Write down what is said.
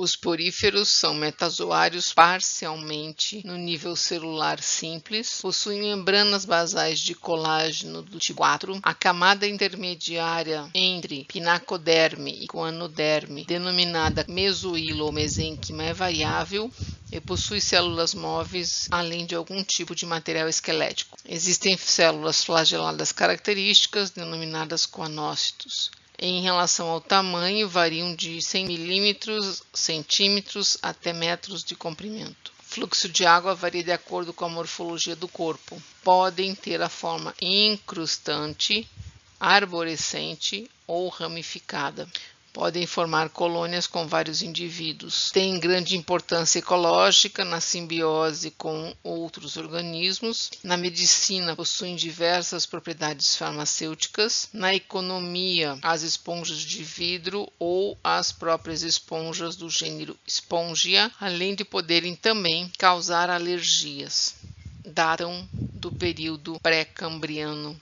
Os poríferos são metazoários parcialmente no nível celular simples, possuem membranas basais de colágeno do tipo 4. A camada intermediária entre pinacoderme e coanoderme, denominada mesohilo ou mesênquima, é variável e possui células móveis, além de algum tipo de material esquelético. Existem células flageladas características, denominadas coanócitos. Em relação ao tamanho, variam de 100 milímetros, centímetros até metros de comprimento. O fluxo de água varia de acordo com a morfologia do corpo. Podem ter a forma incrustante, arborescente ou ramificada podem formar colônias com vários indivíduos. Tem grande importância ecológica na simbiose com outros organismos. Na medicina, possuem diversas propriedades farmacêuticas. Na economia, as esponjas de vidro ou as próprias esponjas do gênero Spongia, além de poderem também causar alergias. Datam do período pré-cambriano